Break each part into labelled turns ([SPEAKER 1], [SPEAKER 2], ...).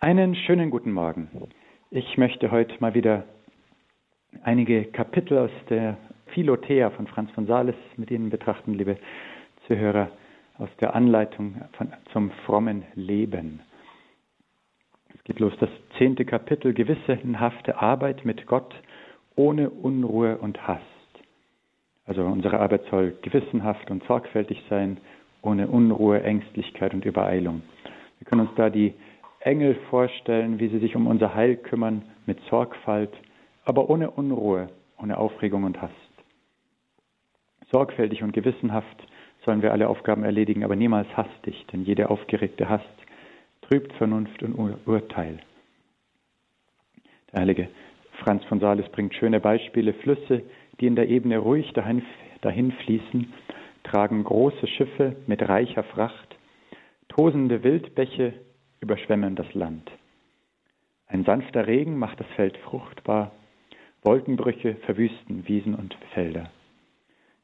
[SPEAKER 1] Einen schönen guten Morgen. Ich möchte heute mal wieder einige Kapitel aus der Philothea von Franz von Sales mit Ihnen betrachten, liebe Zuhörer, aus der Anleitung von, zum frommen Leben. Es geht los, das zehnte Kapitel, gewissenhafte Arbeit mit Gott ohne Unruhe und Hass. Also unsere Arbeit soll gewissenhaft und sorgfältig sein, ohne Unruhe, Ängstlichkeit und Übereilung. Wir können uns da die Engel vorstellen, wie sie sich um unser Heil kümmern, mit Sorgfalt, aber ohne Unruhe, ohne Aufregung und Hast. Sorgfältig und gewissenhaft sollen wir alle Aufgaben erledigen, aber niemals hastig, denn jede aufgeregte Hast trübt Vernunft und Ur Urteil. Der heilige Franz von Sales bringt schöne Beispiele. Flüsse, die in der Ebene ruhig dahin, dahin fließen, tragen große Schiffe mit reicher Fracht. Tosende Wildbäche überschwemmen das Land. Ein sanfter Regen macht das Feld fruchtbar, Wolkenbrüche verwüsten Wiesen und Felder.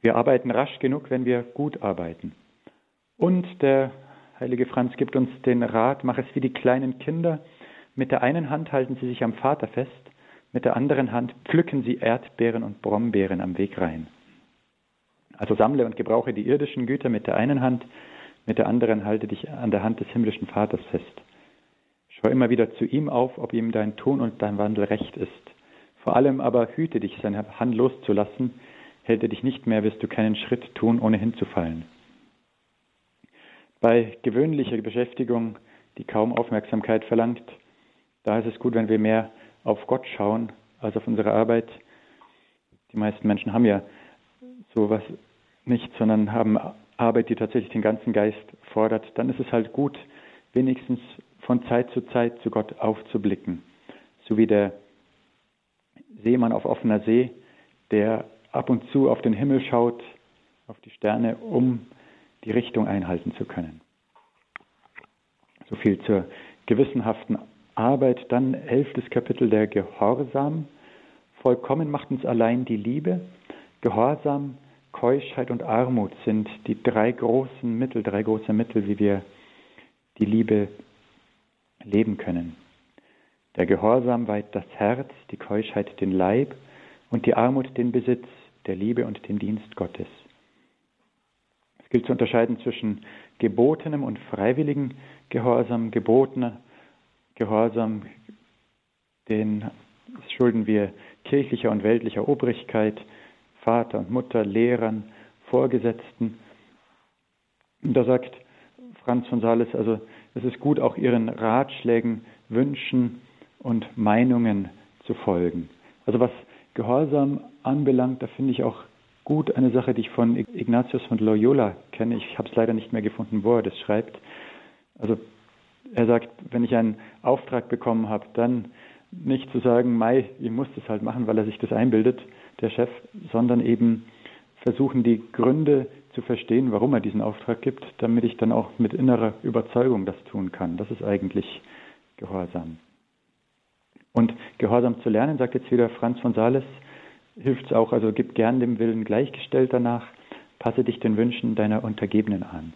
[SPEAKER 1] Wir arbeiten rasch genug, wenn wir gut arbeiten. Und der heilige Franz gibt uns den Rat, mach es wie die kleinen Kinder. Mit der einen Hand halten sie sich am Vater fest, mit der anderen Hand pflücken sie Erdbeeren und Brombeeren am Weg rein. Also sammle und gebrauche die irdischen Güter mit der einen Hand, mit der anderen halte dich an der Hand des himmlischen Vaters fest. Schau immer wieder zu ihm auf, ob ihm dein Tun und dein Wandel recht ist. Vor allem aber hüte dich, seine Hand loszulassen. Hält er dich nicht mehr, wirst du keinen Schritt tun, ohne hinzufallen. Bei gewöhnlicher Beschäftigung, die kaum Aufmerksamkeit verlangt, da ist es gut, wenn wir mehr auf Gott schauen als auf unsere Arbeit. Die meisten Menschen haben ja sowas nicht, sondern haben Arbeit, die tatsächlich den ganzen Geist fordert, dann ist es halt gut, wenigstens von Zeit zu Zeit zu Gott aufzublicken. So wie der Seemann auf offener See, der ab und zu auf den Himmel schaut, auf die Sterne, um die Richtung einhalten zu können. So viel zur gewissenhaften Arbeit. Dann elftes Kapitel der Gehorsam. Vollkommen macht uns allein die Liebe. Gehorsam Keuschheit und Armut sind die drei großen Mittel, drei große Mittel, wie wir die Liebe leben können. Der Gehorsam weiht das Herz, die Keuschheit den Leib und die Armut den Besitz der Liebe und den Dienst Gottes. Es gilt zu unterscheiden zwischen gebotenem und freiwilligem Gehorsam. Gebotener Gehorsam, den schulden wir kirchlicher und weltlicher Obrigkeit, Vater und Mutter, Lehrern, Vorgesetzten. Und da sagt Franz von Sales, also es ist gut, auch ihren Ratschlägen, Wünschen und Meinungen zu folgen. Also was Gehorsam anbelangt, da finde ich auch gut eine Sache, die ich von Ignatius von Loyola kenne. Ich habe es leider nicht mehr gefunden, wo er das schreibt. Also er sagt, wenn ich einen Auftrag bekommen habe, dann nicht zu sagen, Mai, ich muss das halt machen, weil er sich das einbildet, der Chef, sondern eben versuchen, die Gründe zu verstehen, warum er diesen Auftrag gibt, damit ich dann auch mit innerer Überzeugung das tun kann. Das ist eigentlich Gehorsam. Und Gehorsam zu lernen, sagt jetzt wieder Franz von Sales, hilft es auch, also gib gern dem Willen gleichgestellt danach, passe dich den Wünschen deiner Untergebenen an.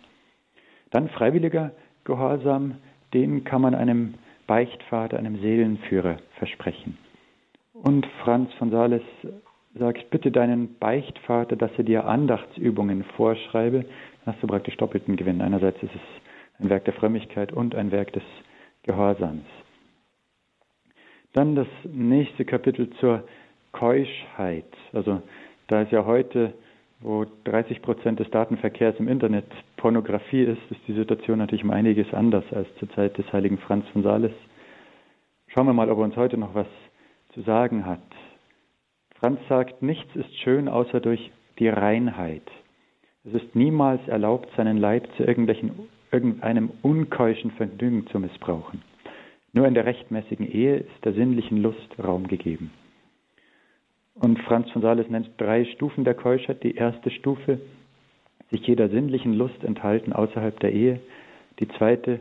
[SPEAKER 1] Dann freiwilliger Gehorsam, den kann man einem Beichtvater, einem Seelenführer versprechen. Und Franz von Sales sagt, bitte deinen Beichtvater, dass er dir Andachtsübungen vorschreibe, dann hast du praktisch doppelten Gewinn. Einerseits ist es ein Werk der Frömmigkeit und ein Werk des Gehorsams. Dann das nächste Kapitel zur Keuschheit. Also da es ja heute, wo 30 Prozent des Datenverkehrs im Internet Pornografie ist, ist die Situation natürlich um einiges anders als zur Zeit des heiligen Franz von Sales. Schauen wir mal, ob er uns heute noch was zu sagen hat. Franz sagt, nichts ist schön außer durch die Reinheit. Es ist niemals erlaubt, seinen Leib zu irgendeinem unkeuschen Vergnügen zu missbrauchen. Nur in der rechtmäßigen Ehe ist der sinnlichen Lust Raum gegeben. Und Franz von Sales nennt drei Stufen der Keuschheit. Die erste Stufe, sich jeder sinnlichen Lust enthalten außerhalb der Ehe. Die zweite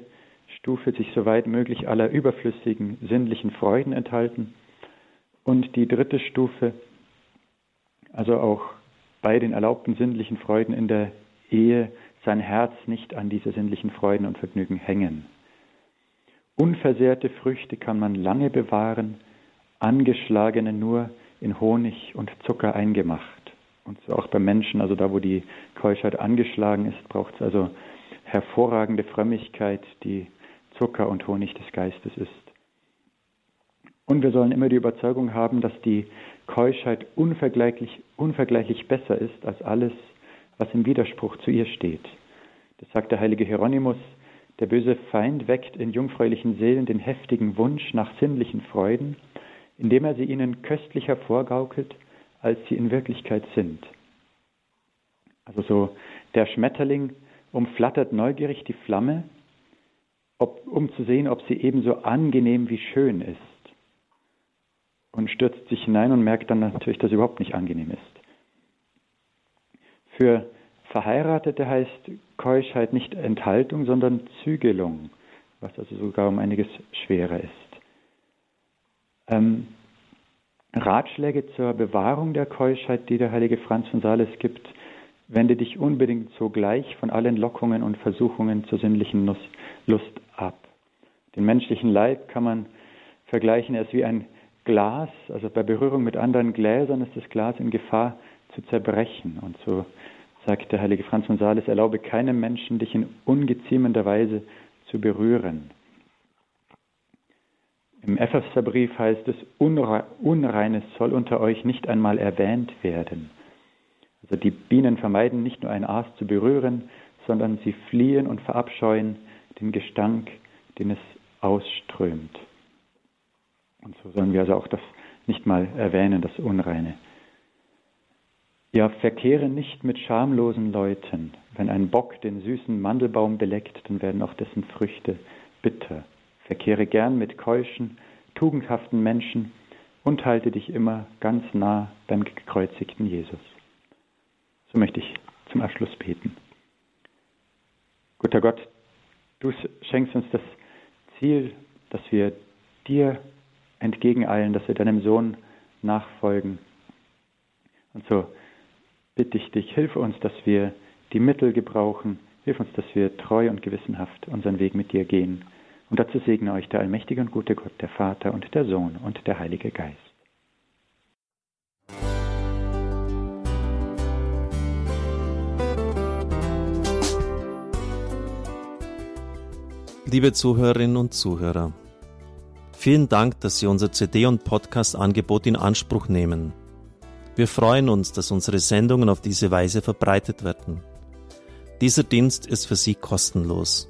[SPEAKER 1] Stufe, sich soweit möglich aller überflüssigen sinnlichen Freuden enthalten. Und die dritte Stufe, also auch bei den erlaubten sinnlichen Freuden in der Ehe sein Herz nicht an diese sinnlichen Freuden und Vergnügen hängen. Unversehrte Früchte kann man lange bewahren, angeschlagene nur in Honig und Zucker eingemacht. Und so auch beim Menschen, also da, wo die Keuschheit angeschlagen ist, braucht es also hervorragende Frömmigkeit, die Zucker und Honig des Geistes ist. Und wir sollen immer die Überzeugung haben, dass die Keuschheit unvergleichlich, unvergleichlich besser ist als alles, was im Widerspruch zu ihr steht. Das sagt der heilige Hieronymus, der böse Feind weckt in jungfräulichen Seelen den heftigen Wunsch nach sinnlichen Freuden, indem er sie ihnen köstlicher vorgaukelt, als sie in Wirklichkeit sind. Also so der Schmetterling umflattert neugierig die Flamme, ob, um zu sehen, ob sie ebenso angenehm wie schön ist. Und stürzt sich hinein und merkt dann natürlich, dass es überhaupt nicht angenehm ist. Für Verheiratete heißt Keuschheit nicht Enthaltung, sondern Zügelung, was also sogar um einiges schwerer ist. Ähm, Ratschläge zur Bewahrung der Keuschheit, die der heilige Franz von Sales gibt, wende dich unbedingt sogleich von allen Lockungen und Versuchungen zur sinnlichen Lust ab. Den menschlichen Leib kann man vergleichen, er ist wie ein Glas, also bei Berührung mit anderen Gläsern ist das Glas in Gefahr zu zerbrechen. Und so sagt der heilige Franz von Sales, erlaube keinem Menschen, dich in ungeziemender Weise zu berühren. Im Epheserbrief heißt es, Unreines soll unter euch nicht einmal erwähnt werden. Also die Bienen vermeiden nicht nur ein Aas zu berühren, sondern sie fliehen und verabscheuen den Gestank, den es ausströmt. Und so sollen wir also auch das nicht mal erwähnen, das Unreine. Ja, verkehre nicht mit schamlosen Leuten. Wenn ein Bock den süßen Mandelbaum beleckt, dann werden auch dessen Früchte bitter. Verkehre gern mit keuschen, tugendhaften Menschen und halte dich immer ganz nah beim gekreuzigten Jesus. So möchte ich zum Abschluss beten. Guter Gott, du schenkst uns das Ziel, dass wir dir entgegeneilen, dass wir deinem Sohn nachfolgen. Und so bitte ich dich, hilf uns, dass wir die Mittel gebrauchen, hilf uns, dass wir treu und gewissenhaft unseren Weg mit dir gehen. Und dazu segne euch der allmächtige und gute Gott, der Vater und der Sohn und der Heilige Geist.
[SPEAKER 2] Liebe Zuhörerinnen und Zuhörer, vielen Dank, dass Sie unser CD- und Podcast-Angebot in Anspruch nehmen. Wir freuen uns, dass unsere Sendungen auf diese Weise verbreitet werden. Dieser Dienst ist für Sie kostenlos.